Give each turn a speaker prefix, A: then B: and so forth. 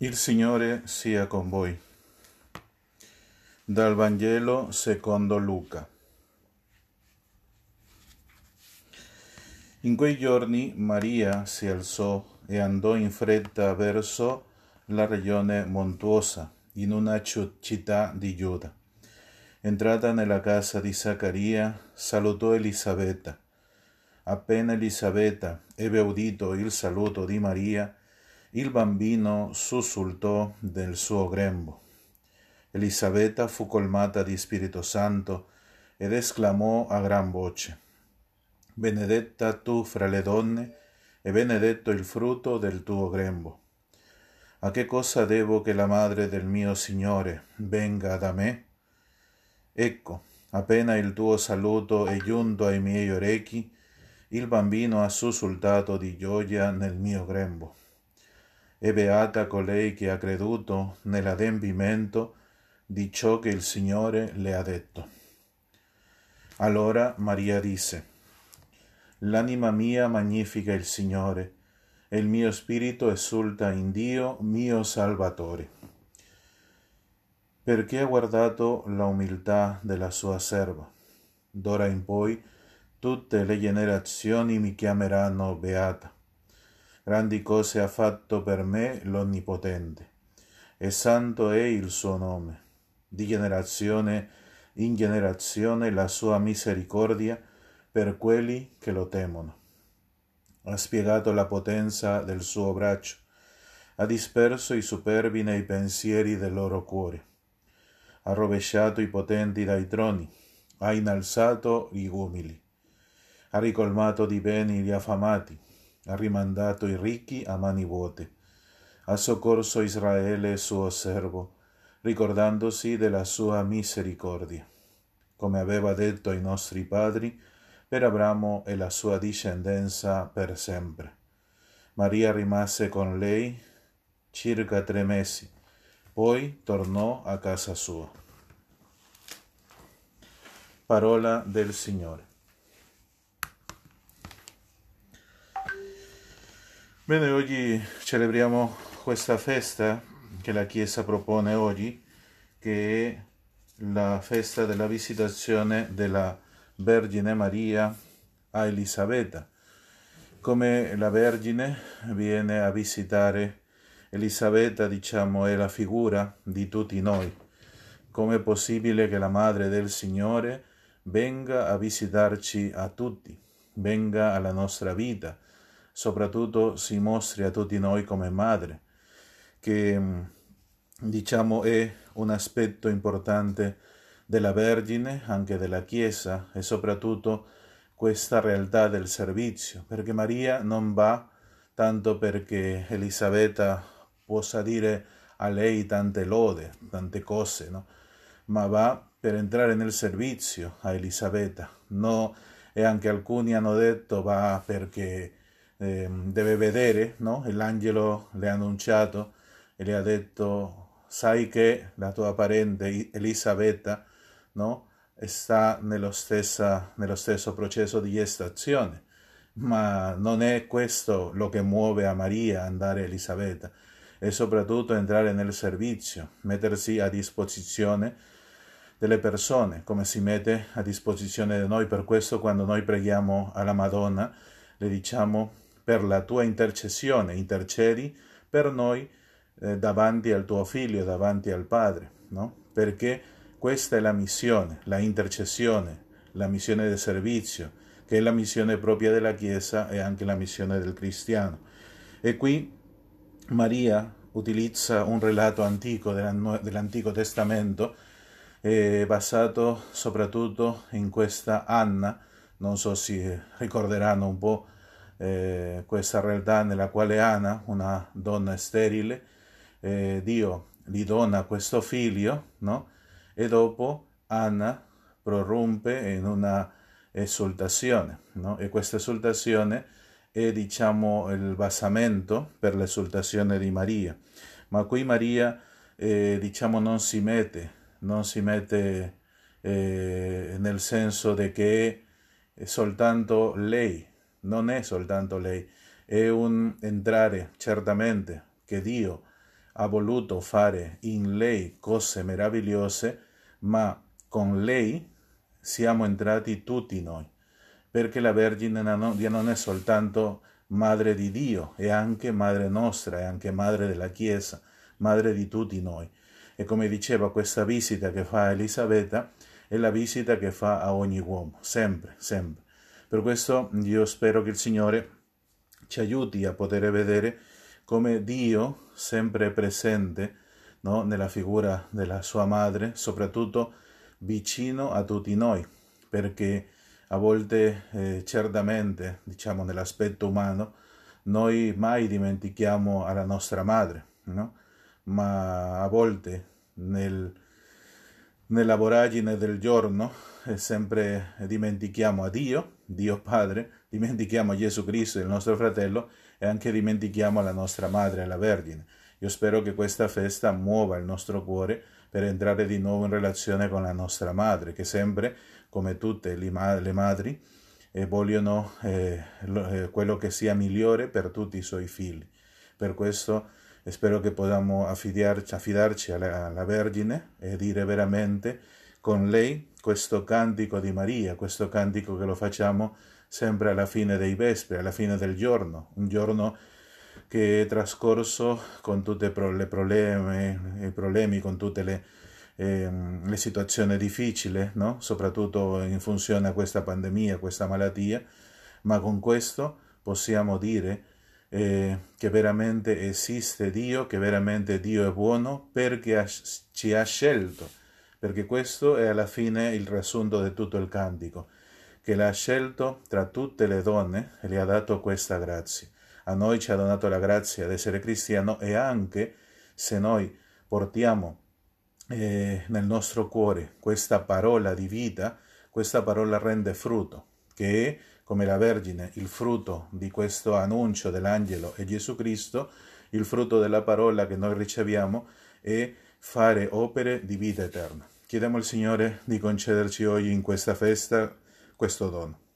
A: Il Signore sia con voi. Dal Vangelo secondo Luca. In quei giorni Maria si alzò e andò in fretta verso la regione montuosa, in una città di Giuda. Entrata nella casa di Zaccaria, salutò Elisabetta. Appena Elisabetta ebbe udito il saluto di Maria, il bambino sussultò del suo grembo. Elisabetta fu colmata di Spirito Santo ed esclamò a gran voce, Benedetta tu fra le donne e benedetto il frutto del tuo grembo. A che cosa devo che la madre del mio Signore venga da me? Ecco, appena il tuo saluto è giunto ai miei orecchi, il bambino ha sussultato di gioia nel mio grembo e beata colei che ha creduto nell'adempimento di ciò che il Signore le ha detto. Allora Maria disse, L'anima mia magnifica il Signore, e il mio spirito esulta in Dio mio Salvatore, perché ha guardato la umiltà della sua serva. D'ora in poi tutte le generazioni mi chiameranno beata Grandi cose ha fatto per me l'Onnipotente, e santo è il suo nome. Di generazione in generazione la sua misericordia per quelli che lo temono. Ha spiegato la potenza del suo braccio, ha disperso i superbi nei pensieri del loro cuore, ha rovesciato i potenti dai troni, ha innalzato gli umili, ha ricolmato di beni gli affamati, rimandato i ricchi a mani vuote, ha soccorso Israele suo servo, ricordandosi della sua misericordia, come aveva detto ai nostri padri, per Abramo e la sua discendenza per sempre. Maria rimase con lei circa tre mesi, poi tornò a casa sua. Parola del Signore. Bene, oggi celebriamo questa festa che la Chiesa propone oggi, che è la festa della visitazione della Vergine Maria a Elisabetta. Come la Vergine viene a visitare Elisabetta, diciamo, è la figura di tutti noi. Come è possibile che la Madre del Signore venga a visitarci a tutti, venga alla nostra vita? Soprattutto si mostri a tutti noi come madre, che mm, diciamo è un aspetto importante della Vergine, anche della Chiesa e soprattutto questa realtà del servizio, perché Maria non va tanto perché Elisabetta possa dire a lei tante lode, tante cose, no? ma va per entrare nel servizio a Elisabetta. No, e anche alcuni hanno detto va perché eh, deve vedere, no? E l'angelo le ha annunciato e le ha detto, sai che la tua parente Elisabetta, no? Sta nello, stessa, nello stesso processo di gestazione, ma non è questo lo che muove a Maria andare a Elisabetta, è soprattutto entrare nel servizio, mettersi a disposizione delle persone, come si mette a disposizione di noi. Per questo quando noi preghiamo alla Madonna, le diciamo per la tua intercessione, intercedi per noi eh, davanti al tuo figlio, davanti al Padre, no? Perché questa è la missione, la intercessione, la missione del servizio, che è la missione propria della Chiesa e anche la missione del cristiano. E qui Maria utilizza un relato antico dell'Antico Testamento eh, basato soprattutto in questa Anna, non so se ricorderanno un po' eh, questa realtà nella quale Anna, una donna sterile, eh, Dio gli dona questo figlio, no? E dopo Anna prorompe in una esultazione, no? E questa esultazione è, diciamo, il basamento per l'esultazione di Maria. Ma qui Maria, eh, diciamo, non si mette, non si mette eh, nel senso di che è soltanto lei non è soltanto lei, è un entrare certamente che Dio ha voluto fare in lei cose meravigliose, ma con lei siamo entrati tutti noi, perché la Vergine non è soltanto madre di Dio, è anche madre nostra, è anche madre della Chiesa, madre di tutti noi. E come diceva questa visita che fa Elisabetta, è la visita che fa a ogni uomo, sempre, sempre. Per questo io spero che il Signore ci aiuti a poter vedere come Dio, sempre presente no, nella figura della sua madre, soprattutto vicino a tutti noi, perché a volte eh, certamente, diciamo nell'aspetto umano, noi mai dimentichiamo alla nostra madre, no? ma a volte nel, nella voragine del giorno eh, sempre dimentichiamo a Dio, Dio Padre, dimentichiamo Gesù Cristo, il nostro fratello, e anche dimentichiamo la nostra madre, la Vergine. Io spero che questa festa muova il nostro cuore per entrare di nuovo in relazione con la nostra madre, che sempre, come tutte le, madri, eh, vogliono eh, eh, quello che sia migliore per tutti i suoi figli. Per questo spero che possiamo affidarci, affidarci alla, alla Vergine e dire veramente con lei questo cantico di Maria, questo cantico che lo facciamo sempre alla fine dei vespri, alla fine del giorno, un giorno che è trascorso con tutti i problemi, con tutte le, eh, le situazioni difficili, no? soprattutto in funzione a questa pandemia, a questa malattia, ma con questo possiamo dire eh, che veramente esiste Dio, che veramente Dio è buono perché ci ha scelto, perché questo è alla fine il riassunto di tutto il cantico che l'ha scelto tra tutte le donne e le ha dato questa grazia. A noi ci ha donato la grazia di essere cristiano e anche se noi portiamo eh, nel nostro cuore questa parola di vita, questa parola rende frutto, che è come la Vergine il frutto di questo annuncio dell'angelo e Gesù Cristo, il frutto della parola che noi riceviamo è fare opere di vita eterna. Chiediamo al Signore di concederci oggi in questa festa questo dono.